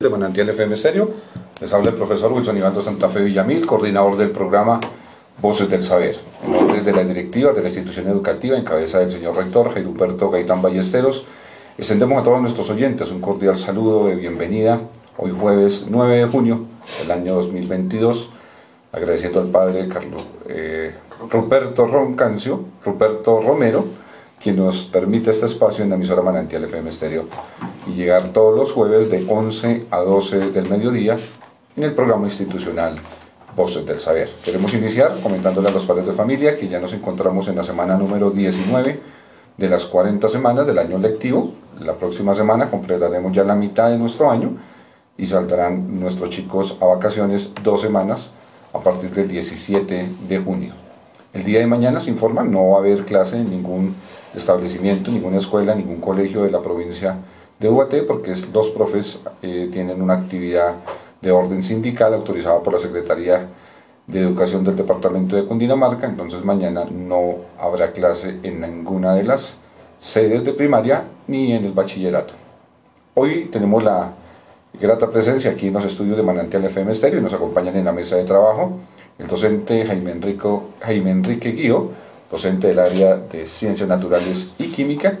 de Manantial FM Estéreo. Les habla el profesor Wilson Iván Santa Fe Villamil, coordinador del programa Voces del Saber. En nombre de la directiva de la institución educativa, en cabeza del señor rector Gerberto Gaitán Ballesteros, extendemos a todos nuestros oyentes un cordial saludo de bienvenida hoy jueves 9 de junio del año 2022, agradeciendo al padre Carlos eh, Ruperto Roncancio, Ruperto Romero, quien nos permite este espacio en la emisora Manantial FM Estéreo y llegar todos los jueves de 11 a 12 del mediodía en el programa institucional Voces del Saber. Queremos iniciar comentándole a los padres de familia que ya nos encontramos en la semana número 19 de las 40 semanas del año lectivo. La próxima semana completaremos ya la mitad de nuestro año y saldrán nuestros chicos a vacaciones dos semanas a partir del 17 de junio. El día de mañana se informa, no va a haber clase en ningún establecimiento, ninguna escuela, ningún colegio de la provincia de UAT, porque los profes eh, tienen una actividad de orden sindical autorizada por la Secretaría de Educación del Departamento de Cundinamarca, entonces mañana no habrá clase en ninguna de las sedes de primaria ni en el bachillerato. Hoy tenemos la grata presencia aquí en los estudios de Manantial FM Estéreo y nos acompañan en la mesa de trabajo el docente Jaime, Enrico, Jaime Enrique Guío, docente del área de Ciencias Naturales y Química,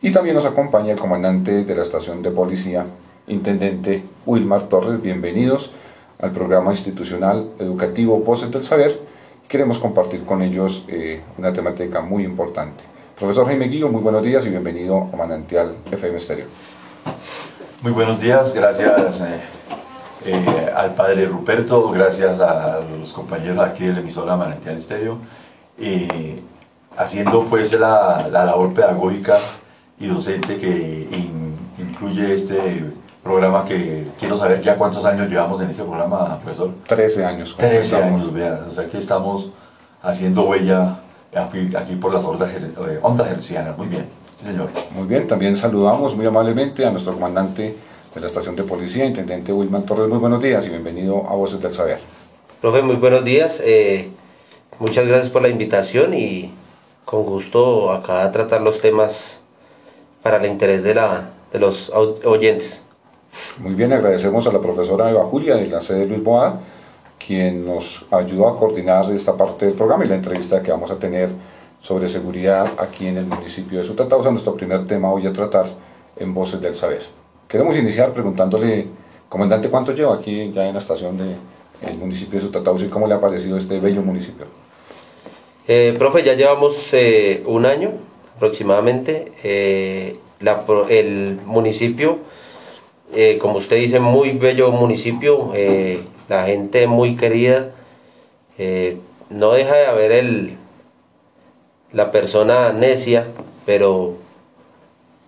y también nos acompaña el comandante de la estación de policía, intendente Wilmar Torres. Bienvenidos al programa institucional educativo Voces del Saber. Queremos compartir con ellos eh, una temática muy importante. Profesor Jaime Guío, muy buenos días y bienvenido a Manantial FM Estéreo. Muy buenos días, gracias eh, eh, al padre Ruperto, gracias a los compañeros aquí de la emisora Manantial Estéreo haciendo pues la, la, labor pedagógica y docente que incluye este programa que quiero saber ya cuántos años llevamos en este programa, profesor. Trece años. Trece años, vea, o sea que estamos haciendo huella aquí, por las ondas, eh, ondas hercianas, muy bien, sí señor. Muy bien, también saludamos muy amablemente a nuestro comandante de la estación de policía, intendente Wilman Torres, muy buenos días y bienvenido a Voces del Saber. Profe, muy buenos días. Eh, Muchas gracias por la invitación y con gusto acá a tratar los temas para el interés de, la, de los oyentes. Muy bien, agradecemos a la profesora Eva Julia de la sede Luis Boada, quien nos ayudó a coordinar esta parte del programa y la entrevista que vamos a tener sobre seguridad aquí en el municipio de Sutatá, o nuestro primer tema hoy a tratar en Voces del Saber. Queremos iniciar preguntándole, comandante, ¿cuánto lleva aquí ya en la estación del el municipio de Sutatausa y cómo le ha parecido este bello municipio? Eh, profe, ya llevamos eh, un año aproximadamente. Eh, el municipio, como usted dice, muy bello municipio, la gente muy querida. no deja de haber el, la persona necia, pero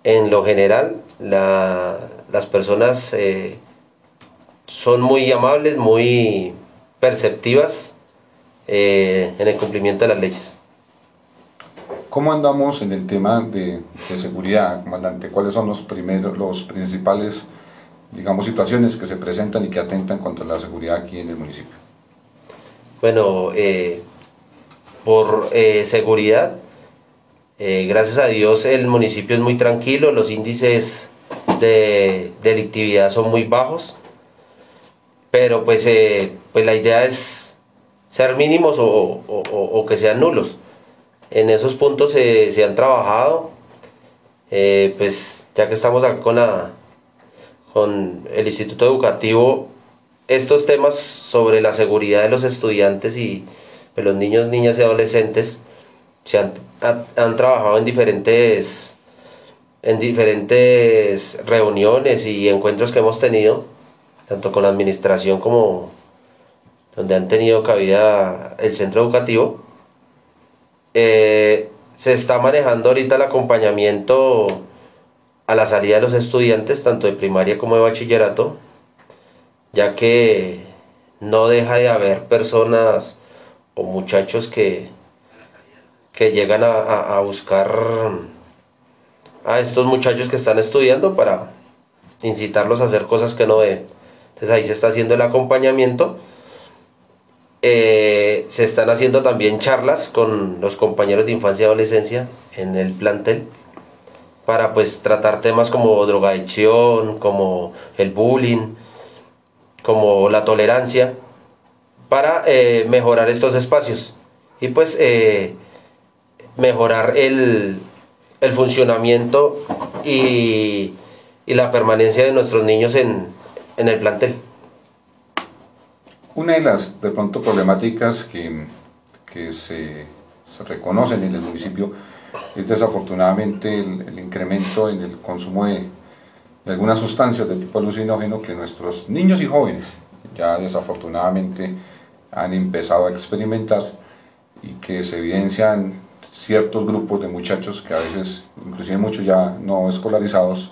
en lo general las personas son muy amables, muy perceptivas eh, en el cumplimiento de las leyes. ¿Cómo andamos en el tema de, seguridad, comandante? ¿Cuáles son los primeros, los principales, digamos, situaciones que se presentan y que atentan contra la seguridad aquí en el municipio? Bueno, eh, por eh, seguridad, gracias a Dios el municipio es muy tranquilo, los índices de delictividad son muy bajos, pero pues, pues la idea es ser mínimos o, que sean nulos. En esos puntos se, han trabajado, eh, pues ya que estamos acá con, con el Instituto Educativo, estos temas sobre la seguridad de los estudiantes y de los niños, niñas y adolescentes se han, han trabajado en diferentes, en diferentes reuniones y encuentros que hemos tenido, tanto con la administración como donde han tenido cabida el centro educativo. Eh, se está manejando ahorita el acompañamiento a la salida de los estudiantes, tanto de primaria como de bachillerato, ya que no deja de haber personas o muchachos que, que llegan a, buscar a estos muchachos que están estudiando para incitarlos a hacer cosas que no deben. Entonces ahí se está haciendo el acompañamiento eh, se están haciendo también charlas con los compañeros de infancia y adolescencia en el plantel. para pues tratar temas como drogadicción, como el bullying, como la tolerancia, para eh, mejorar estos espacios y pues eh, mejorar el, el funcionamiento y, y, la permanencia de nuestros niños en, en el plantel. Una de las de pronto problemáticas que, que se, se, reconocen en el municipio es desafortunadamente el, incremento en el consumo de, de, algunas sustancias de tipo alucinógeno que nuestros niños y jóvenes ya desafortunadamente han empezado a experimentar y que se evidencian ciertos grupos de muchachos que a veces, inclusive muchos ya no escolarizados,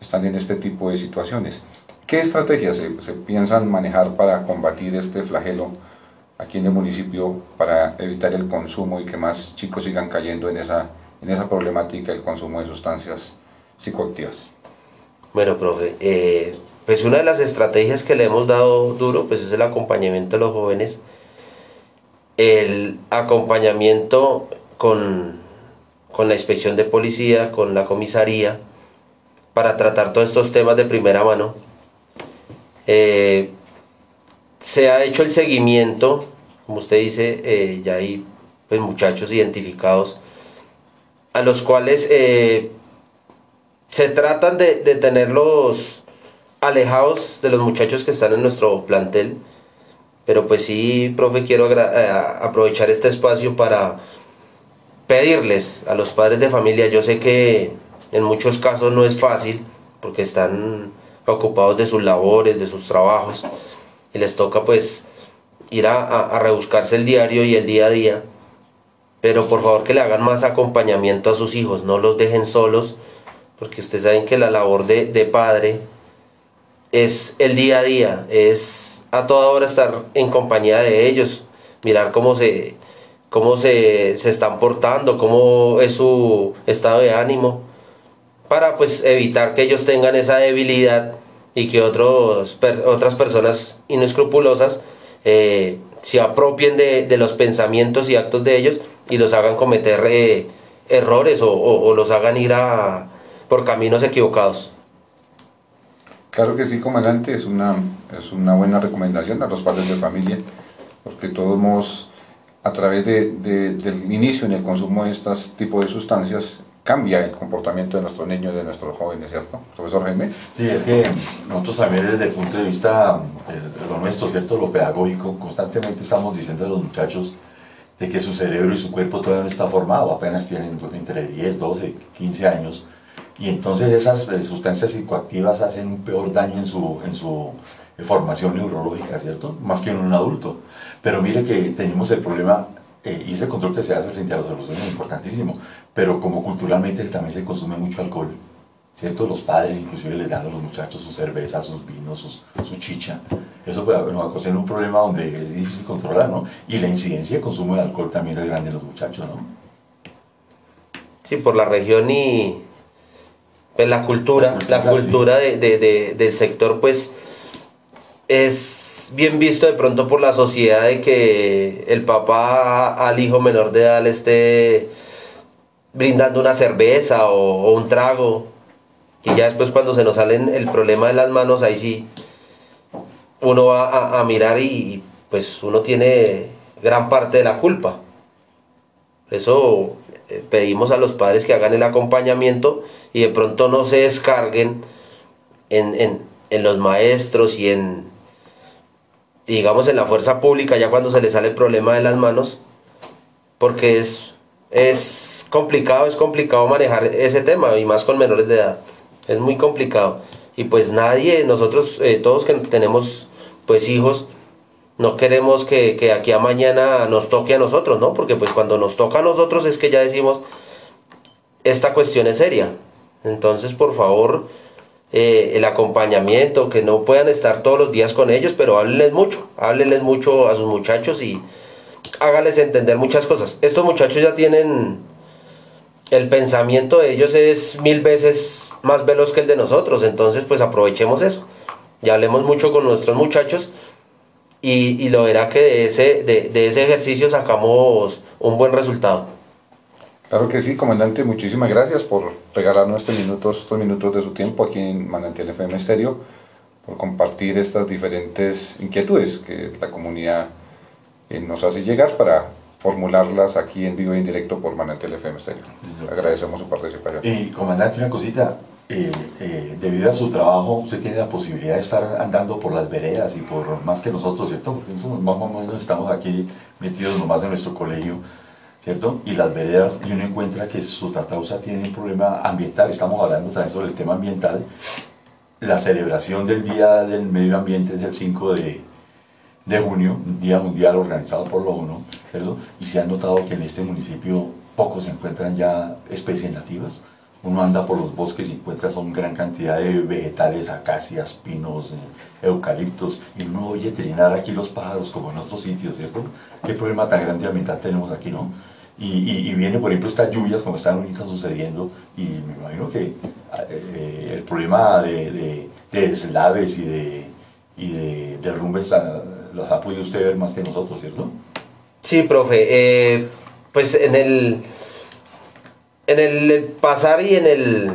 están en este tipo de situaciones. ¿Qué estrategias se, piensan manejar para combatir este flagelo aquí en el municipio para evitar el consumo y que más chicos sigan cayendo en esa, en esa problemática del consumo de sustancias psicoactivas? Bueno, profe, eh, pues una de las estrategias que le hemos dado duro pues es el acompañamiento de los jóvenes, el acompañamiento con, con la inspección de policía, con la comisaría, para tratar todos estos temas de primera mano eh, se ha hecho el seguimiento, como usted dice, eh, ya hay pues, muchachos identificados, a los cuales eh, se tratan de, de, tenerlos alejados de los muchachos que están en nuestro plantel. Pero pues sí, profe, quiero aprovechar este espacio para pedirles a los padres de familia, yo sé que en muchos casos no es fácil, porque están ocupados de sus labores, de sus trabajos, y les toca pues ir a, a, rebuscarse el diario y el día a día, pero por favor que le hagan más acompañamiento a sus hijos, no los dejen solos, porque ustedes saben que la labor de, de padre es el día a día, es a toda hora estar en compañía de ellos, mirar cómo se, cómo se, se están portando, cómo es su estado de ánimo, para pues evitar que ellos tengan esa debilidad y que otros, otras personas inescrupulosas eh, se apropien de, de, los pensamientos y actos de ellos y los hagan cometer eh, errores o, los hagan ir a, por caminos equivocados. Claro que sí, comandante, es una, es una buena recomendación a los padres de familia, porque todos a través de, de, del inicio en el consumo de estos tipos de sustancias, cambia el comportamiento de nuestros niños, de nuestros jóvenes, ¿cierto? Profesor Jaime. Sí, es que nosotros también desde el punto de vista de lo nuestro, ¿cierto? Lo pedagógico, constantemente estamos diciendo a los muchachos de que su cerebro y su cuerpo todavía no está formado, apenas tienen entre 10, 12, 15 años, y entonces esas eh, sustancias psicoactivas hacen un peor daño en su, en su formación neurológica, ¿cierto? Más que en un adulto. Pero mire que tenemos el problema eh, y ese control que se hace frente a los adolescentes es importantísimo, pero como culturalmente también se consume mucho alcohol, ¿cierto? Los padres inclusive les dan a los muchachos su cerveza, sus vinos, sus, su chicha. Eso puede nos va a causar un problema donde es difícil controlar, ¿no? Y la incidencia de consumo de alcohol también es grande en los muchachos, ¿no? Sí, por la región y pues la cultura, la cultura, la cultura sí. de, de, de, del sector, pues es bien visto de pronto por la sociedad de que el papá al hijo menor de edad le esté brindando una cerveza o, un trago. Y ya después cuando se nos salen el problema de las manos ahí sí uno va a, a mirar y pues uno tiene gran parte de la culpa. Eso eh, pedimos a los padres que hagan el acompañamiento y de pronto no se descarguen en, en, en los maestros y en, digamos en la fuerza pública ya cuando se le sale el problema de las manos porque es es complicado es complicado manejar ese tema y más con menores de edad. Es muy complicado. Y pues nadie nosotros eh, todos que tenemos pues hijos no queremos que, que aquí a mañana nos toque a nosotros no porque pues cuando nos toca a nosotros es que ya decimos esta cuestión es seria. Entonces por favor eh, el acompañamiento, que no puedan estar todos los días con ellos, pero háblenles mucho, háblenles mucho a sus muchachos y háganles entender muchas cosas. Estos muchachos ya tienen, el pensamiento de ellos es mil veces más veloz que el de nosotros, entonces pues aprovechemos eso. Ya hablemos mucho con nuestros muchachos y, y lo verá que de ese, de, de ese ejercicio sacamos un buen resultado. Claro que sí, comandante, muchísimas gracias por regalarnos este minutos, estos minutos de su tiempo aquí en Manantial FM Estéreo, por compartir estas diferentes inquietudes que la comunidad eh, nos hace llegar para formularlas aquí en vivo e indirecto por Manantial FM Estéreo. Agradecemos su participación. Y comandante, una cosita, eh, eh, debido a su trabajo, usted tiene la posibilidad de estar andando por las veredas y por más que nosotros, ¿cierto? Porque nosotros más o menos estamos aquí metidos nomás en nuestro colegio, ¿cierto? Y las veredas, y uno encuentra que su tatausa tiene un problema ambiental, estamos hablando también sobre el tema ambiental. La celebración del Día del Medio Ambiente es el 5 de, de junio, un Día Mundial organizado por la ONU, ¿cierto? Y se ha notado que en este municipio pocos se encuentran ya especies nativas uno anda por los bosques y encuentra una gran cantidad de vegetales, acacias, pinos, eh, eucaliptos, y uno oye trinar aquí los pájaros como en otros sitios, ¿cierto? ¿Qué problema tan grande ambiental tenemos aquí, no? Y, y, viene, por ejemplo, estas lluvias como están ahorita sucediendo, y me imagino que eh, el problema de, de, de, deslaves y de, y de derrumbes ah, los ha podido usted ver más que nosotros, ¿cierto? Sí, profe. Eh, pues en el en el pasar y en el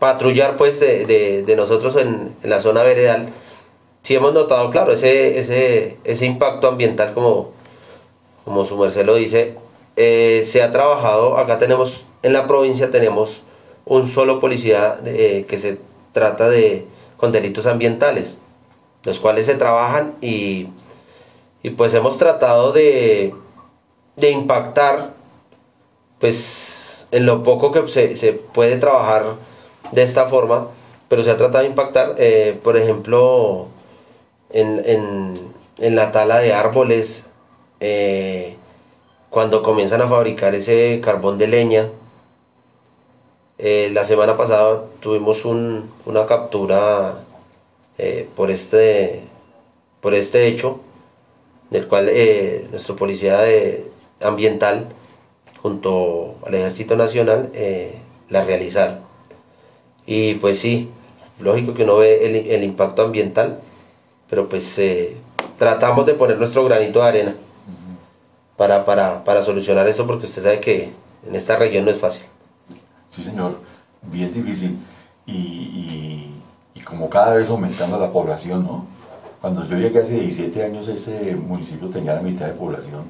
patrullar pues de, nosotros en, la zona veredal, sí hemos notado, claro, ese, ese, ese impacto ambiental como, como su merced lo dice, eh, se ha trabajado, acá tenemos, en la provincia tenemos un solo policía eh, que se trata de con delitos ambientales, los cuales se trabajan y, y pues hemos tratado de, de impactar pues en lo poco que se, puede trabajar de esta forma, pero se ha tratado de impactar, eh, por ejemplo, en, la tala de árboles, cuando comienzan a fabricar ese carbón de leña. Eh, la semana pasada tuvimos una captura por, este, por este hecho, del cual nuestro policía ambiental junto al Ejército Nacional eh, la realizar. Y pues sí, lógico que uno ve el, impacto ambiental, pero pues eh, tratamos de poner nuestro granito de arena para, para, solucionar esto porque usted sabe que en esta región no es fácil. Sí, señor, bien difícil. Y, y, como cada vez aumentando la población, ¿no? Cuando yo llegué hace 17 años, ese municipio tenía la mitad de población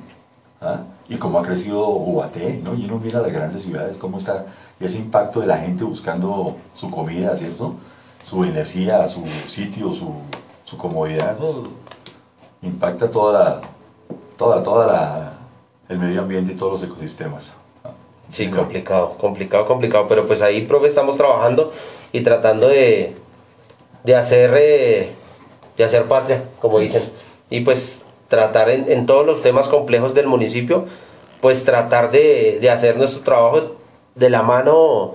¿ah? y cómo ha crecido Ubaté, ¿no? Y uno mira las grandes ciudades, cómo está ese impacto de la gente buscando su comida, ¿cierto? Su energía, su sitio, su, su comodidad, eso impacta toda la, toda, toda la, el medio ambiente y todos los ecosistemas. Sí, complicado, complicado, complicado, pero pues ahí, profe, estamos trabajando y tratando de, de hacer, eh, de hacer patria, como dicen. Y pues tratar en, todos los temas complejos del municipio, pues tratar de, hacer nuestro trabajo de la mano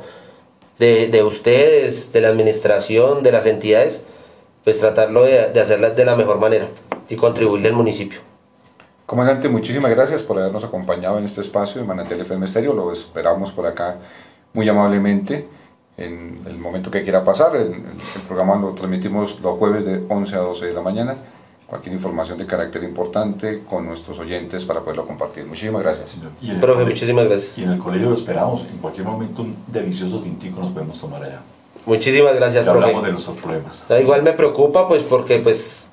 de, ustedes, de la administración, de las entidades, pues tratarlo de, de hacerlas de la mejor manera y contribuirle al municipio. Comandante, muchísimas gracias por habernos acompañado en este espacio de Manantial FM Estéreo. Lo esperamos por acá muy amablemente en el momento que quiera pasar. El, el programa lo transmitimos los jueves de 11 a 12 de la mañana cualquier información de carácter importante con nuestros oyentes para poderlo compartir. Muchísimas gracias. Y Profe, muchísimas gracias. Y en el colegio lo esperamos. En cualquier momento un delicioso tintico nos podemos tomar allá. Muchísimas gracias, profe. hablamos de nuestros problemas. igual me preocupa, pues, porque, pues,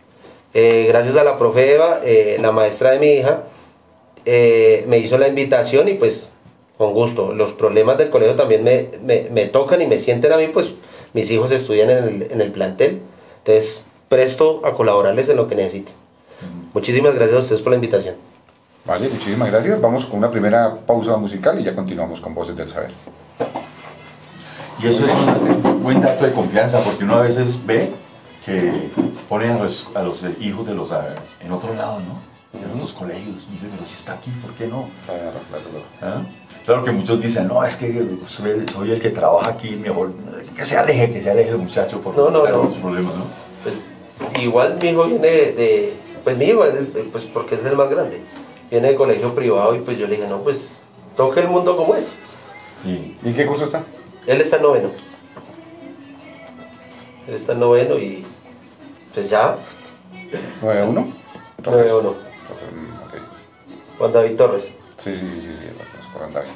eh, gracias a la profe Eva, eh, la maestra de mi hija, eh, me hizo la invitación y, pues, con gusto. Los problemas del colegio también me, me, me tocan y me sienten a mí, pues, mis hijos estudian en el, en el plantel. Entonces, presto a colaborarles en lo que necesiten. Muchísimas gracias a ustedes por la invitación. Vale, muchísimas gracias. Vamos con una primera pausa musical y ya continuamos con Voces del Saber. Y eso es un buen dato de confianza, porque uno a veces ve que ponen a los, hijos de los en otro lado, ¿no? En otros colegios. Y dice, pero si está aquí, ¿por qué no? Claro, claro, claro. ¿Ah? Claro que muchos dicen, no, es que soy, el que trabaja aquí, mejor que se aleje, que se aleje el muchacho por no, no, no. problemas, ¿no? Pues, igual mi hijo viene de, pues mi hijo, pues porque es el más grande, viene de colegio privado y pues yo le dije, no, pues toque el mundo como es. ¿Y qué curso está? Él está en noveno. Él está en noveno y pues ya. ¿9-1? 9-1. Juan David Torres. Sí, sí, sí, sí, sí, Juan David.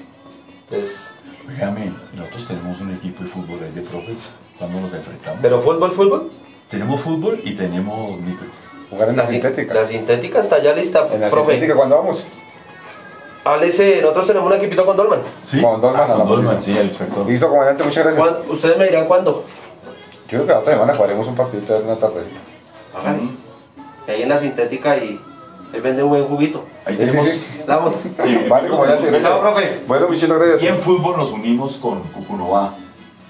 Entonces, Dígame, nosotros tenemos un equipo de fútbol ahí de profes cuando nos enfrentamos. ¿pero fútbol, fútbol? Tenemos fútbol y tenemos micro. Jugar en la, sin- sintética. La sintética está ya lista, en la profe. sintética, ¿cuándo vamos? Háblese, nosotros tenemos un equipito con Dolman. ¿Sí? Con Dolman, Ah, con la Dolman, sí, el inspector. Listo, comandante, muchas gracias. ¿Cuán- Ustedes me dirán cuándo. Yo creo que la otra semana jugaremos un partido de una tardecita. Ahí en la sintética y él vende un buen juguito. Ahí tenemos. sí, sí. Vamos. Vale, profe. Bueno, muchísimas gracias. Y en fútbol nos unimos con Cucunova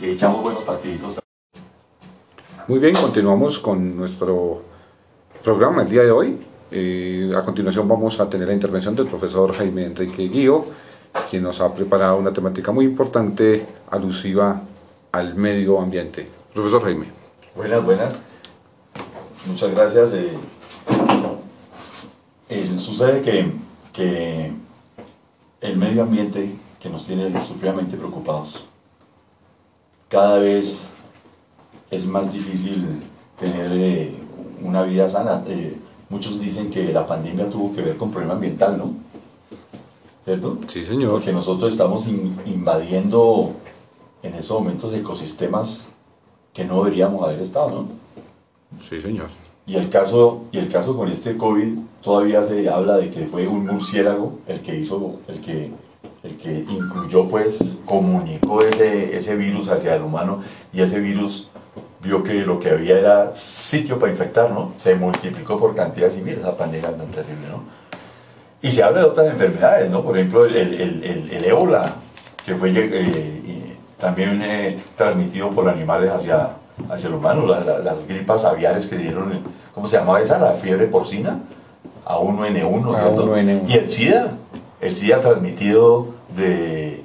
y echamos buenos partiditos. Muy bien, continuamos con nuestro programa el día de hoy. Eh, a continuación vamos a tener la intervención del profesor Jaime Enrique Guío, quien nos ha preparado una temática muy importante alusiva al medio ambiente. Profesor Jaime. Buenas, buenas. Muchas gracias. eh. Eh, sucede que, que el medio ambiente que nos tiene supremamente preocupados, cada vez es más difícil tener eh, una vida sana. Muchos dicen que la pandemia tuvo que ver con problema ambiental, ¿no? ¿Cierto? Sí, señor. Porque nosotros estamos in- invadiendo en esos momentos ecosistemas que no deberíamos haber estado, ¿no? Sí, señor. Y el caso, y el caso con este COVID todavía se habla de que fue un murciélago el que hizo, el que, el que incluyó, pues, comunicó ese, ese virus hacia el humano y ese virus vio que lo que había era sitio para infectar, ¿no? Se multiplicó por cantidades y mira esa pandemia tan terrible, ¿no? Y se habla de otras enfermedades, ¿no? Por ejemplo, el, el, el, el- ébola, que fue eh, y también eh, transmitido por animales hacia, hacia el humano, la- la- las gripas aviares que dieron, ¿cómo se llamaba esa? La fiebre porcina, A1N1, ¿cierto? A1N1. Y el SIDA, el SIDA transmitido de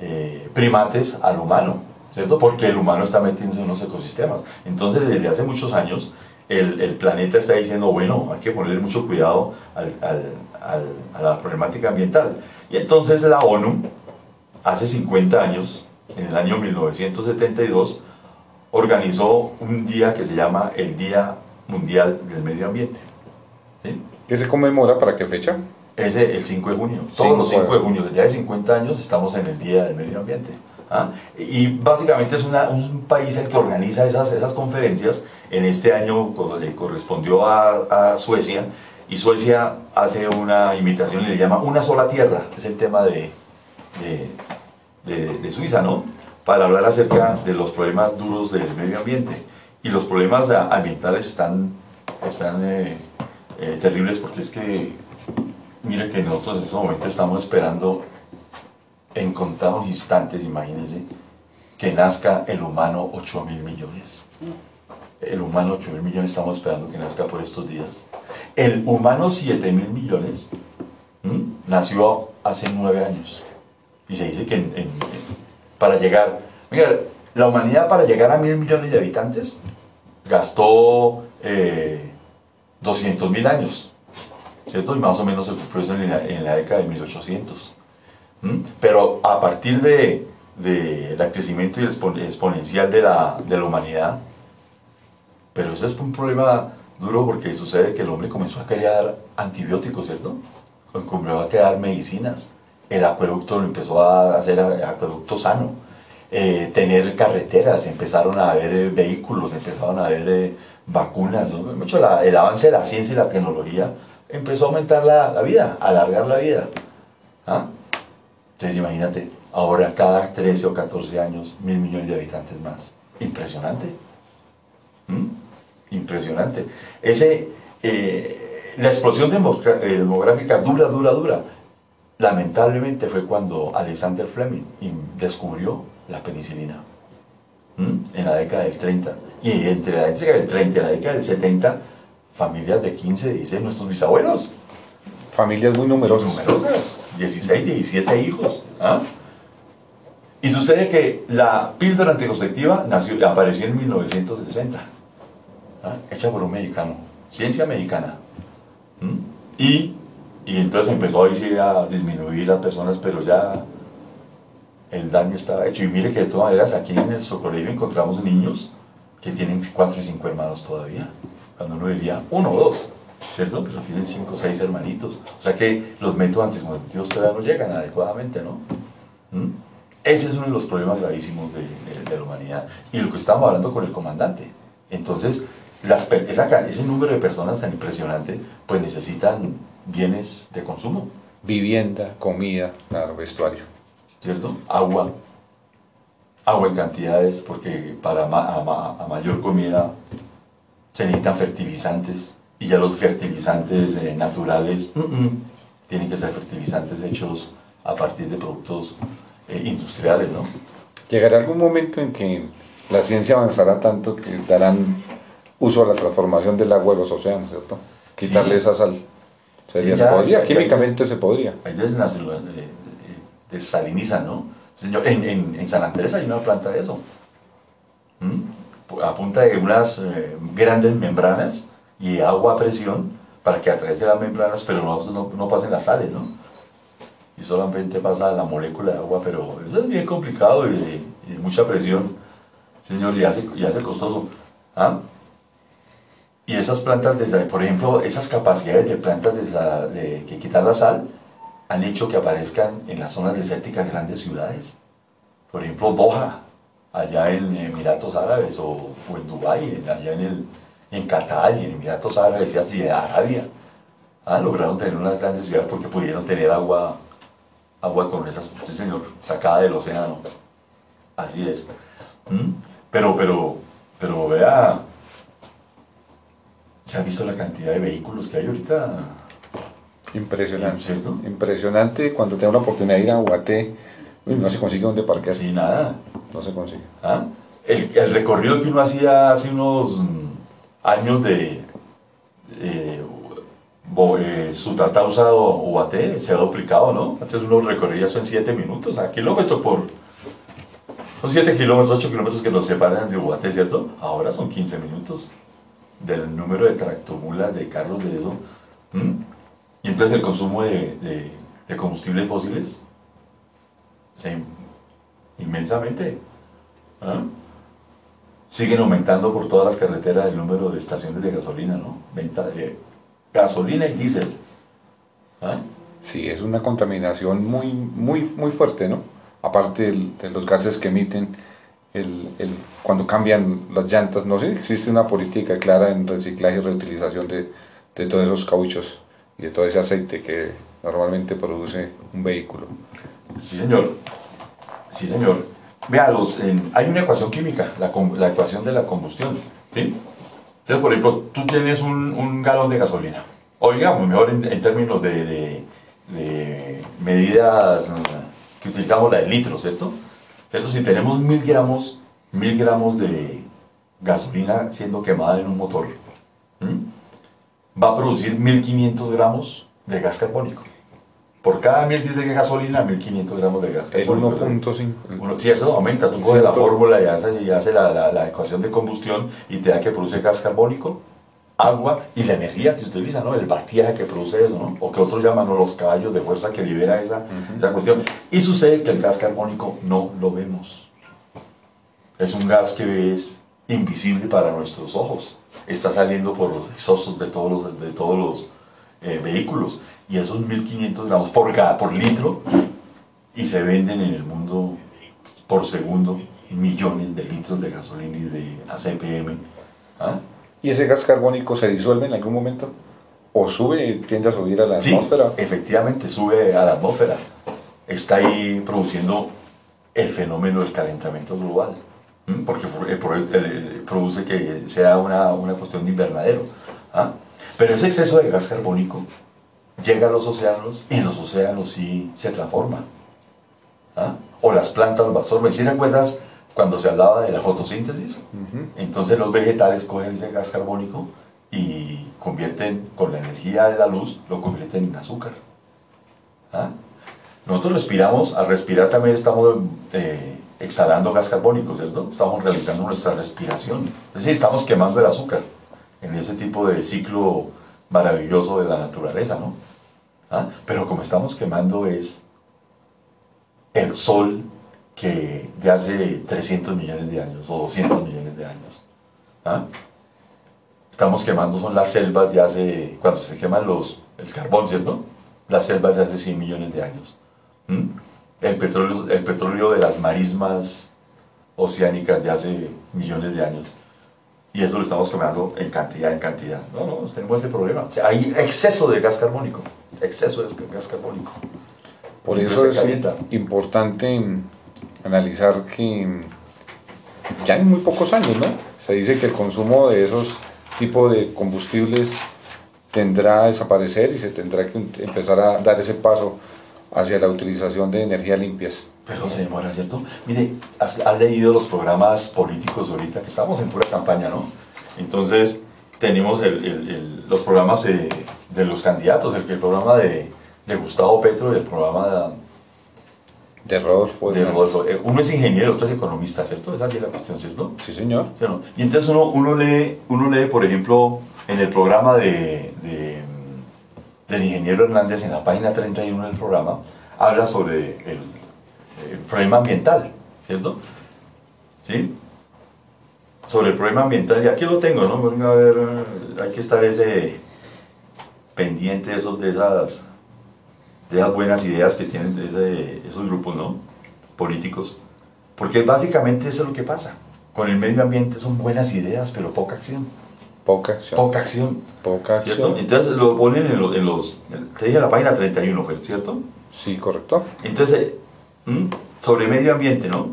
eh, primates al humano, ¿cierto? Porque el humano está metiéndose en unos ecosistemas. Entonces, desde hace muchos años, el, el planeta está diciendo, bueno, hay que ponerle mucho cuidado al- al- al- a la problemática ambiental. Y entonces la ONU, hace 50 años, en el año 1972, organizó un día que se llama el Día Mundial del Medio Ambiente. ¿sí? ¿Qué se conmemora para qué fecha? Ese el 5 de junio. Todos los 5 de de- junio, desde hace 50 años, estamos en el Día del Medio Ambiente. ¿ah? Y básicamente es una- un país el que organiza esas, esas conferencias. En este año le correspondió a, a Suecia y Suecia hace una invitación y le llama Una sola tierra. Es el tema de, de, de- de Suiza, ¿no? Para hablar acerca de los problemas duros del medio ambiente. Y los problemas ambientales están, están eh, eh, terribles porque es que, mire que nosotros en este momento estamos esperando en contados instantes, imagínense, que nazca el humano 8 mil millones. El humano 8 mil millones estamos esperando que nazca por estos días. El humano 7 mil millones nació hace 9 años. Y se dice que en- para llegar, mira, la humanidad para llegar a mil millones de habitantes gastó eh, 200 mil años, ¿cierto? Y más o menos se cumplió en la, en década de 1800. ¿m? Pero a partir de, de la crecimiento exponencial de la, de la humanidad, pero eso es un problema duro porque sucede que el hombre comenzó a crear antibióticos, ¿cierto? Comenzó a crear medicinas. El acueducto lo empezó a hacer a- acueducto sano. Eh, tener carreteras, empezaron a haber eh, vehículos, empezaron a haber eh, vacunas. Mucho el avance de la ciencia y la tecnología empezó a aumentar la, la vida, a alargar la vida. ¿Ah? Entonces imagínate, ahora cada 13 o 14 años, mil millones de habitantes más. Impresionante. ¿Mm? Impresionante. Ese, eh, la explosión eh, demográfica dura, dura, dura. Lamentablemente fue cuando Alexander Fleming in- descubrió la penicilina. ¿Mm? En la década del 30. Y entre la década del 30 y la década del 70, familias de 15, 16, nuestros bisabuelos Familias muy numerosas. numerosas, 16, 17 hijos. ¿ah? Y sucede que la píldora anticonceptiva nació, apareció en 1960, ¿ah? hecha por un mexicano, ciencia mexicana. ¿Mm? Y, y entonces empezó ahí sí a disminuir las personas, pero ya el daño estaba hecho. Y mire que de todas maneras aquí en el Socorro encontramos niños que tienen 4 y 5 hermanos todavía, cuando uno diría uno o dos. ¿cierto? Pero tienen cinco o seis hermanitos. O sea que los métodos anticonceptivos todavía no llegan adecuadamente, ¿no? ¿Mm? Ese es uno de los problemas gravísimos de, de- la humanidad. Y lo que estamos hablando con el comandante. Entonces, las, esa ese número de personas tan impresionante, pues necesitan bienes de consumo, Vivienda, comida, claro, vestuario. ¿cierto? Agua, agua en cantidades, porque para ma- a, ma- a mayor comida se necesitan fertilizantes, y ya los fertilizantes eh, naturales tienen que ser fertilizantes hechos a partir de productos eh, industriales, ¿no? Llegará algún momento en que la ciencia avanzará tanto que darán uso a la transformación del agua de los océanos, ¿cierto? Quitarle Sí. esa sal. Sería, Sí, se ya- podría, ya- químicamente se podría. Ahí desnace- eh, eh, desalinizan, ¿no? Señor, en, en, en San Andrés hay una planta de eso. ¿Mm? A punta de unas eh, grandes membranas y agua a presión para que a través de las membranas, pero no, no, no pasen las sales, ¿no? Y solamente pasa la molécula de agua, pero eso es bien complicado y de, y de mucha presión, señor, y hace, y hace costoso. ¿Ah? Y esas plantas, de, por ejemplo, esas capacidades de plantas de, de- que quitar la sal han hecho que aparezcan en las zonas desérticas grandes ciudades. Por ejemplo, Doha, allá en Emiratos Árabes, o, en Dubái, allá en, el, en Qatar y en Emiratos Árabes y Arabia. Ah, lograron tener unas grandes ciudades porque pudieron tener agua, agua con esas, sí señor, sacada del océano. Así es. ¿Mm? Pero, pero, pero vea, ¿se ha visto la cantidad de vehículos que hay ahorita? Impresionante. ¿Cierto? Impresionante cuando tengo la oportunidad de ir a Guaté, uy, no se consigue donde parquear. Así nada. No se consigue. ¿Ah? El, el recorrido que uno hacía hace unos años de eh, Bo- eh, Sutatausa o Ubaté se ha duplicado, ¿no? Antes uno recorría eso en 7 minutos, a kilómetro por... Son 7 kilómetros, 8 kilómetros que los separan de Ubaté, ¿cierto? Ahora son 15 minutos del número de tractomulas, de carros, de eso. ¿Mm? Y entonces el consumo de, de- combustibles fósiles se in- inmensamente. ¿Ah? Siguen aumentando por todas las carreteras el número de estaciones de gasolina, ¿no? Venta de gasolina y diésel. ¿Ah? Sí, es una contaminación muy, muy, muy fuerte, ¿no? Aparte de los gases que emiten el, el- cuando cambian las llantas, no sé, existe una política clara en reciclaje y reutilización de, de todos esos cauchos y de todo ese aceite que normalmente produce un vehículo. Sí, señor. Sí, señor. Vea, los, hay una ecuación química, la, la ecuación de la combustión. Entonces, por ejemplo, tú tienes un, un galón de gasolina. O digamos, mejor en, términos de, de- medidas eh, que utilizamos la de litros, ¿cierto? ¿Cierto? Si tenemos mil gramos, mil gramos de gasolina siendo quemada en un motor, va a producir 1500 gramos de gas carbónico. Por cada mil litros de gasolina, 1500 gramos de gas carbónico. 1.5. Uno- sí, eso aumenta. Tú coges la fórmula y hace, y hace la, la- la ecuación de combustión y te da que produce gas carbónico, agua y la energía que se utiliza, ¿no? El batiaje que produce eso, ¿no? O que otros llaman ¿no? los caballos de fuerza que libera esa, esa cuestión. Y sucede que el gas carbónico no lo vemos. Es un gas que es invisible para nuestros ojos. Está saliendo por los exhaustos de todos los, de todos los eh, vehículos. Y esos 1500 gramos por, ga- por litro y se venden en el mundo por segundo millones de litros de gasolina y de ACPM. ¿Ah? ¿Y ese gas carbónico se disuelve en algún momento? ¿O sube, tiende a subir a la Sí, atmósfera? efectivamente sube a la atmósfera. Está ahí produciendo el fenómeno del calentamiento global. ¿m? Porque produce que sea una, una cuestión de invernadero. ¿ah? Pero ese exceso de gas carbónico llega a los océanos y en los océanos sí se transforma. ¿ah? O las plantas lo absorben. ¿Sí recuerdas cuando se hablaba de la fotosíntesis? Entonces los vegetales cogen ese gas carbónico y convierten, con la energía de la luz, lo convierten en azúcar. ¿Ah? Nosotros respiramos, al respirar también estamos eh, exhalando gas carbónico, ¿cierto? Estamos realizando nuestra respiración. Es decir, estamos quemando el azúcar en ese tipo de ciclo maravilloso de la naturaleza, ¿no? ¿Ah? Pero como estamos quemando es el sol que de hace 300 millones de años o 200 millones de años. ¿Ah? Estamos quemando, son las selvas de hace, cuando se queman los, el carbón, ¿cierto? Las selvas de hace 100 millones de años. ¿Mm? el petróleo, el petróleo de las marismas oceánicas de hace millones de años. Y eso lo estamos comiendo en cantidad, en cantidad. No, no, tenemos ese problema. hay exceso de gas carbónico. Exceso de gas carbónico. Por eso es importante analizar que ya en muy pocos años, ¿no? Se dice que el consumo de esos tipos de combustibles tendrá a desaparecer y se tendrá que empezar a dar ese paso hacia la utilización de energías limpias. Pero se demora, ¿cierto? Mire, has, leído los programas políticos ahorita, que estamos en pura campaña, ¿no? Entonces, tenemos los programas de, los candidatos, el, programa de, Gustavo Petro y el programa de, Rodolfo. De eh, Uno es ingeniero, otro es economista, ¿cierto? Esa sí es la cuestión, ¿cierto? Sí, señor. Y entonces uno, uno, lee, uno lee, por ejemplo, en el programa de, del ingeniero Hernández, en la página 31 del programa, habla sobre el, problema ambiental, ¿cierto? ¿Sí? Sobre el problema ambiental, y aquí lo tengo, ¿no? Venga a ver, hay que estar ese pendiente de, esos, de, esas, de esas buenas ideas que tienen esos grupos, ¿no? Políticos. Porque básicamente eso es lo que pasa. Con el medio ambiente son buenas ideas, pero poca acción. Poca acción. Poca acción. Poca acción. Entonces lo ponen en los, en los, Te dije la página 31, ¿cierto? Sí, correcto. Entonces, sobre medio ambiente, ¿no?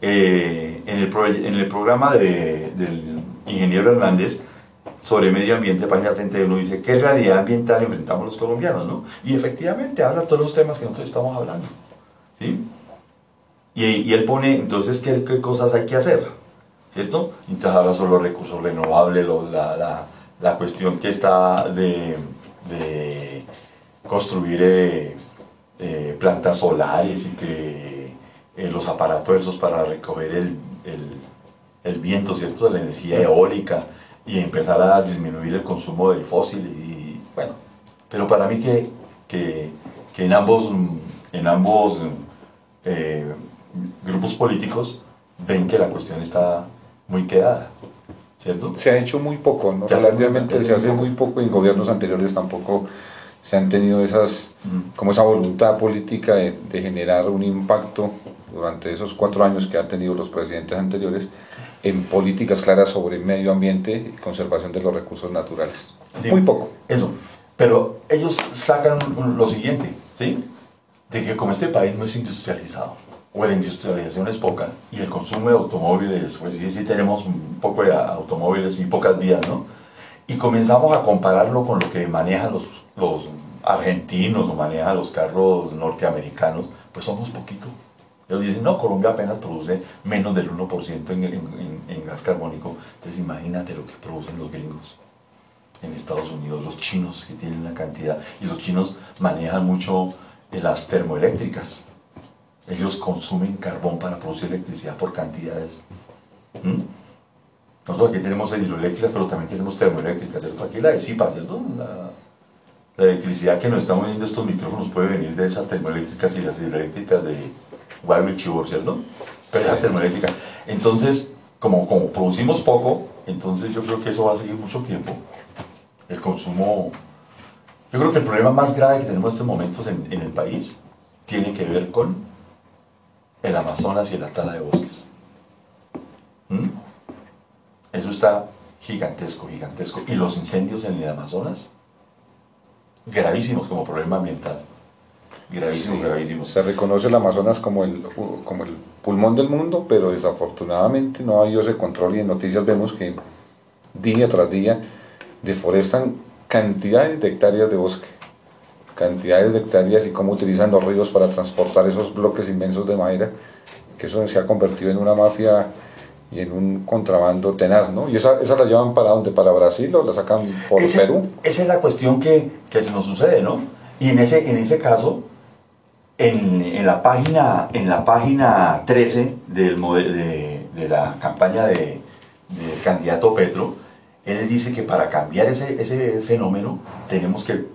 Eh, en, el en el programa de, del ingeniero Hernández sobre medio ambiente, página 31, dice qué realidad ambiental enfrentamos los colombianos, ¿no? Y efectivamente habla todos los temas que nosotros estamos hablando, ¿sí? Y, él pone, entonces, ¿qué, ¿qué, cosas hay que hacer? ¿cierto? Entonces habla sobre los recursos renovables, la, la, la, cuestión que está de, de construir eh, eh, plantas solares y que eh, los aparatos esos para recoger el, el, el, viento, ¿cierto? La energía eólica y empezar a disminuir el consumo de fósiles y bueno, pero para mí que, que, que en ambos, en ambos grupos políticos ven que la cuestión está muy quedada, ¿cierto? Se ha hecho muy poco, ¿no? Relativamente se hace muy poco y en gobiernos anteriores tampoco se han tenido esas, como esa voluntad política de, generar un impacto durante esos cuatro años que han tenido los presidentes anteriores en políticas claras sobre medio ambiente y conservación de los recursos naturales. muy poco. Eso. Pero ellos sacan lo siguiente, ¿sí? De que como este país no es industrializado, o la industrialización es poca y el consumo de automóviles, pues sí, sí tenemos un poco de automóviles y pocas vías, ¿no? Y comenzamos a compararlo con lo que manejan los, los argentinos o manejan los carros norteamericanos, pues somos poquito. Ellos dicen, no, Colombia apenas produce menos del 1% en, en, en, gas carbónico. Entonces imagínate lo que producen los gringos en Estados Unidos, los chinos que tienen una cantidad, y los chinos manejan mucho las termoeléctricas ellos consumen carbón para producir electricidad por cantidades. ¿Mm? Nosotros aquí tenemos hidroeléctricas, pero también tenemos termoeléctricas, ¿cierto? Aquí la de CIPA, ¿cierto? La, electricidad que nos estamos viendo estos micrófonos puede venir de esas termoeléctricas y las hidroeléctricas de Guaybe Chibor, ¿cierto? Esa termoeléctrica. Entonces, como, como producimos poco, entonces yo creo que eso va a seguir mucho tiempo. El consumo... Yo creo que el problema más grave que tenemos en estos momentos en, en el país tiene que ver con el Amazonas y la tala de bosques. ¿Mm? Eso está gigantesco, gigantesco. Y los incendios en el Amazonas, gravísimos como problema ambiental. Gravísimos, gravísimos. Se reconoce el Amazonas como el, como el pulmón del mundo, pero desafortunadamente no ha habido ese control y en noticias vemos que día tras día deforestan cantidades de hectáreas de bosque cantidades de hectáreas y cómo utilizan los ríos para transportar esos bloques inmensos de madera, que eso se ha convertido en una mafia y en un contrabando tenaz, ¿no? ¿Y esa, esa la llevan para dónde? ¿Para Brasil o la sacan por Perú? Esa es la cuestión que, que, se nos sucede, ¿no? Y en ese, en ese caso, en, la, página, en la página 13 del de, de la campaña de, del candidato Petro, él dice que para cambiar ese, ese fenómeno tenemos que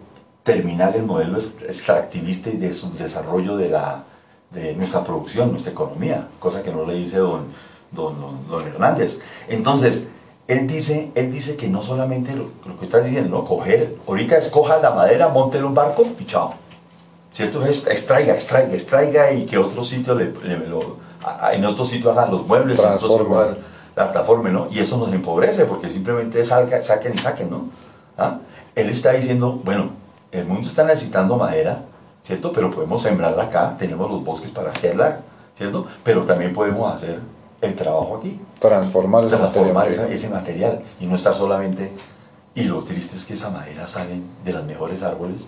terminar el modelo extractivista y de su desarrollo de, la, de nuestra producción, nuestra economía, cosa que no le dice don, don, don, Hernández. Entonces, él dice, él dice que no solamente lo, que está diciendo, ¿no? coger, ahorita escoja la madera, monte un barco y chao. ¿Cierto? Es, extraiga, extraiga, extraiga y que otro sitio, le, le- lo- a- en otro sitio hagan los muebles, en otro la transformen, ¿no? Y eso nos empobrece porque simplemente salga, saquen y saquen, ¿no? ¿Ah? Él está diciendo, bueno, el mundo está necesitando madera, ¿cierto? Pero podemos sembrarla acá, tenemos los bosques para hacerla, ¿cierto? Pero también podemos hacer el trabajo aquí Transformar esa transformar materia esa- ese material y no estar solamente... Y lo triste es que esa madera salen de los mejores árboles,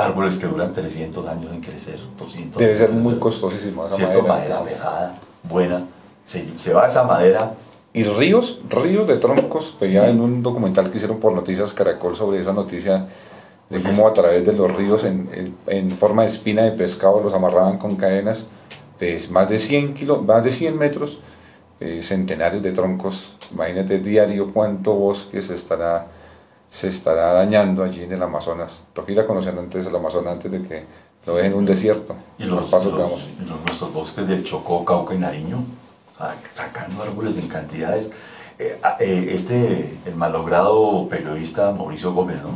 árboles que duran 300 años en crecer, 200 Debe ser muy costosísimo esa Cierto, madera. madera pesada, buena. Se, se va esa madera, Y ríos, ríos de troncos, veía en un documental que hicieron por Noticias Caracol sobre esa noticia de cómo a través de los ríos en, en- en forma de espina de pescado los amarraban con cadenas de más de 100, kilo, más de 100 metros, eh, centenares de troncos. Imagínate diario cuánto bosque se estará, se estará dañando allí en el Amazonas. Toca ir a conocer antes el Amazonas antes de que lo dejen un desierto. y los, pasos y que los- vamos. y los- nuestros bosques del Chocó, Cauca y Nariño, sa- sacando árboles en cantidades. Eh, ah, eh, este, el malogrado periodista Mauricio Gómez, ¿no?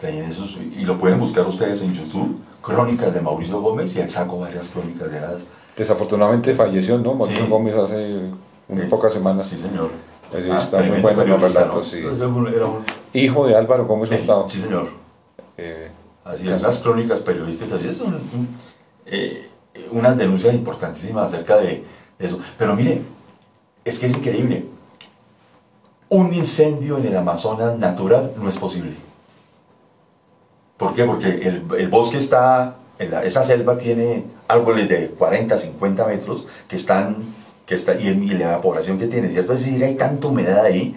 Traían esos, y lo pueden buscar ustedes en YouTube, Crónicas de Mauricio Gómez, y él sacó varias crónicas de hadas. Desafortunadamente falleció, ¿no? Mauricio Sí. Gómez hace unas Eh, pocas semanas. Sí, señor. Periodista Ah, muy bueno en los relatos, ¿no? sí. Un- era un- Hijo de Álvaro Gómez Hurtado. Sí, señor. Eh, Así es, las crónicas periodísticas, y es un- un- eh, unas denuncias importantísimas acerca de eso. Pero miren, es que es increíble. Un incendio en el Amazonas natural no es posible. ¿Por qué? Porque el, el bosque está, la- esa selva tiene árboles de 40, 50 metros que están, que está, y, y la evaporación que tiene, ¿cierto? Es decir, hay tanta humedad ahí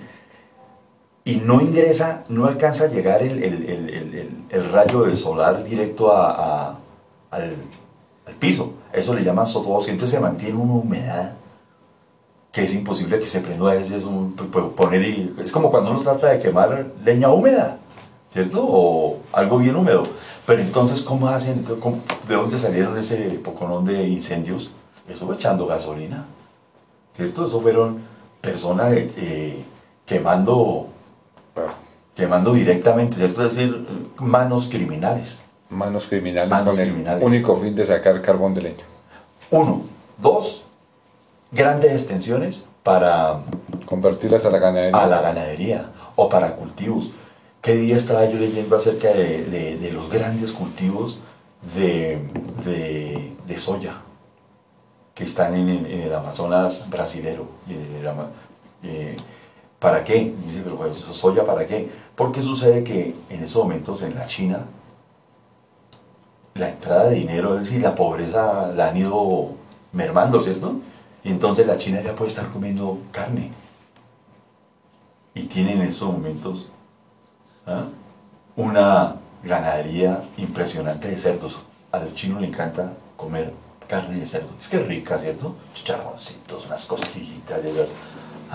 y no ingresa, no alcanza a llegar el, el- el- el- rayo de solar directo a- al, al piso. Eso le llaman sotobosque. Entonces se mantiene una humedad que es imposible que se prenda. Es, es, un, p- p- poner y- es como cuando uno trata de quemar leña húmeda, ¿cierto? O algo bien húmedo. Pero entonces, ¿cómo hacen? Entonces, ¿cómo- ¿De dónde salieron ese poconón de incendios? Eso fue echando gasolina, ¿cierto? Eso fueron personas eh, eh, quemando quemando directamente, ¿cierto? Es decir, manos criminales. manos criminales Manos con el criminales. único fin de sacar carbón de leña. Uno. Dos, grandes extensiones para Convertirlas a la ganadería. a la ganadería o para cultivos. ¿Qué día estaba yo leyendo acerca de, de- de los grandes cultivos de, de- soya que están en el, en el Amazonas brasilero? Y en el eh, ¿Para qué? Dice, pero pues, ¿eso soya para qué? Porque sucede que en esos momentos en la China la entrada de dinero, es decir, la pobreza la han ido mermando, ¿cierto? Y entonces la China ya puede estar comiendo carne. Y tienen en estos momentos ¿ah? una ganadería impresionante de cerdos. Al chino le encanta comer carne de cerdo. Es que rica, ¿cierto? Chicharroncitos, unas costillitas de.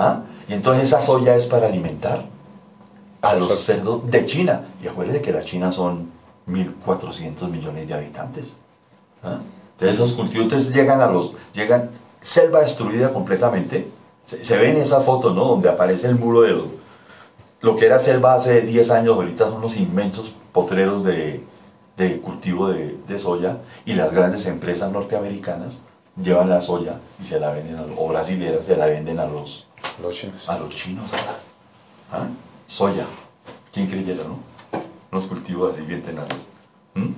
¿Ah? Y entonces esa soya es para alimentar a los cerdos de China. Y acuérdense que la China son 1.400 millones de habitantes. ¿ah? Entonces esos cultivos entonces llegan a los... Llegan selva destruida completamente. Se, se ve en esa foto, ¿no? Donde aparece el muro de los... Lo que era selva hace 10 años, ahorita son unos inmensos potreros de, de cultivo de, de soya y las grandes empresas norteamericanas llevan la soya y se la venden, a, o brasileras, se la venden a los, Los chinos. a los chinos ahora. ¿Ah? Soya. ¿Quién creyera, no? Unos cultivos así bien tenaces. ¿Mm?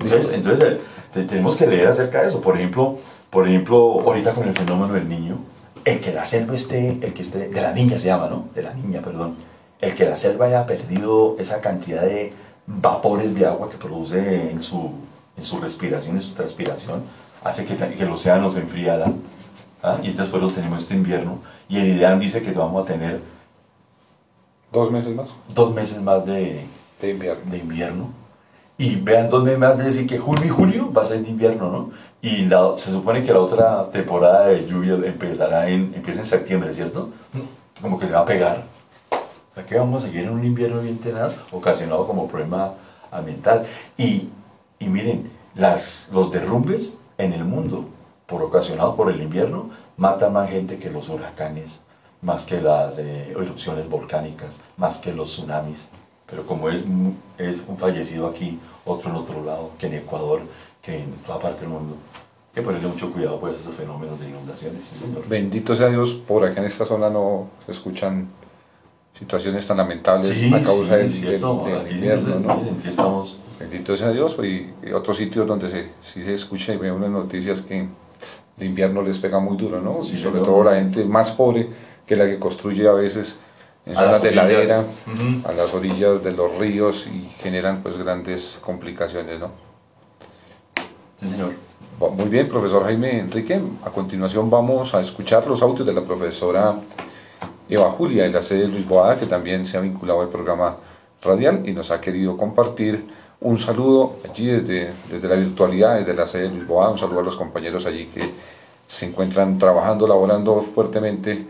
Entonces, entonces eh, te- tenemos que leer acerca de eso. Por ejemplo, por ejemplo, ahorita con el fenómeno del niño, el que la selva esté, el que esté, de la niña se llama, ¿no? De la niña, perdón. El que la selva haya perdido esa cantidad de vapores de agua que produce en su, en su respiración, en su transpiración, hace que, que el océano se enfriara. ¿Ah? Y entonces por eso tenemos este invierno. Y el IDEAN dice que vamos a tener Dos meses más dos meses más de, de invierno. de invierno. Y vean dos meses más de decir que junio y julio va a ser de invierno, ¿no? Y la- se supone que la otra temporada de lluvia empezará en, empieza en septiembre, ¿cierto? Como que se va a pegar. O sea que vamos a seguir en un invierno bien tenaz, ocasionado como problema ambiental. Y, y miren, las, los derrumbes en el mundo, por ocasionados por el invierno, matan más gente que los huracanes, más que las eh, erupciones volcánicas, más que los tsunamis. pero como es, es un fallecido aquí, otro en otro lado, que en Ecuador, que en toda parte del mundo, que ponerle mucho cuidado pues, a estos fenómenos de inundaciones. señor. Bendito sea Dios, por acá en esta zona no se escuchan situaciones tan lamentables Sí, a causa sí, del, cierto, del- del aquí invierno, ¿no? en sí estamos Bendito sea Dios, y, y otros sitios donde se, sí se escucha y ve unas noticias que el invierno les pega muy duro, ¿no? Sí, y sobre todo la gente más pobre que la que construye a veces en A zonas de ladera, Ujú. a las orillas de los ríos y generan pues grandes complicaciones, ¿no? Sí, señor. Muy bien, profesor Jaime Enrique. A continuación vamos a escuchar los audios de la profesora Eva Julia de la sede de Luis Boada, que también se ha vinculado al programa radial y nos ha querido compartir un saludo allí desde, desde la virtualidad, desde la sede de Luis Boada, un saludo a los compañeros allí que se encuentran trabajando, laborando fuertemente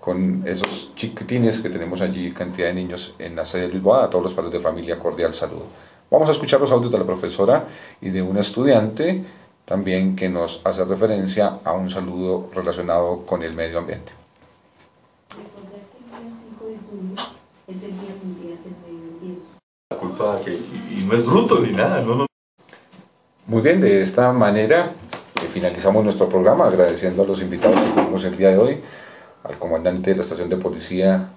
con esos chiquitines que tenemos allí, cantidad de niños en la sede de Luis Boada, a todos los padres de familia, cordial saludo. Vamos a escuchar los audios de la profesora y de una estudiante también que nos hace referencia a un saludo relacionado con el medio ambiente. Recordar que el día 5 de es el Día. La culpa que, y, y no es bruto ni nada, no, no. Muy bien, de esta manera eh, finalizamos nuestro programa agradeciendo a los invitados que tuvimos el día de hoy, al comandante de la estación de policía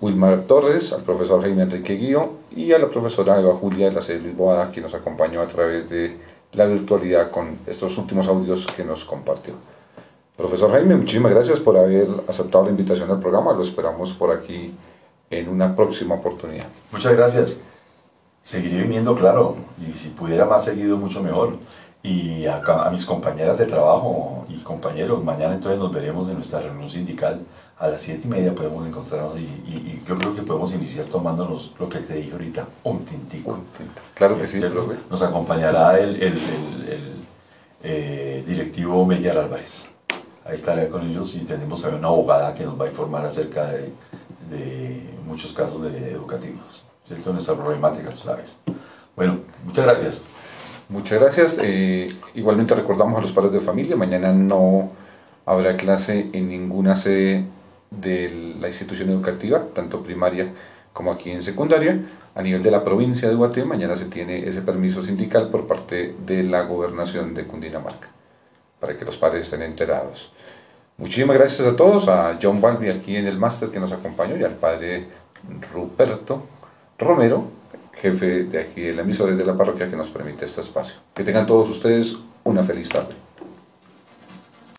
Wilmar Torres, al profesor Jaime Enrique Guío y a la profesora Eva Julia de la sede Luis Boada, quien nos acompañó a través de la virtualidad con estos últimos audios que nos compartió. Profesor Jaime, muchísimas gracias por haber aceptado la invitación al programa. Lo esperamos por aquí en una próxima oportunidad. Muchas gracias. Seguiré viniendo, claro, y si pudiera más seguido, mucho mejor. Y a, a mis compañeras de trabajo y compañeros, mañana entonces nos veremos en nuestra reunión sindical. A las siete y media podemos encontrarnos y, y- y yo creo que podemos iniciar tomándonos lo que te dije ahorita, un tintico. Claro que sí. Nos acompañará el, el- el- el, eh, directivo Mellar Álvarez. Ahí estaré con ellos y tenemos también una abogada que nos va a informar acerca de, de muchos casos de educativos, ¿cierto? Nuestra problemática, tú sabes. Bueno, muchas gracias. Muchas gracias. Eh, igualmente recordamos a los padres de familia, mañana no habrá clase en ninguna sede de la institución educativa, tanto primaria como aquí en secundaria. A nivel de la provincia de Guatemala, mañana se tiene ese permiso sindical por parte de la gobernación de Cundinamarca, para que los padres estén enterados. Muchísimas gracias a todos, a John Balbi aquí en el máster que nos acompañó y al padre Ruperto Romero, jefe de aquí de la emisora de la parroquia que nos permite este espacio. Que tengan todos ustedes una feliz tarde.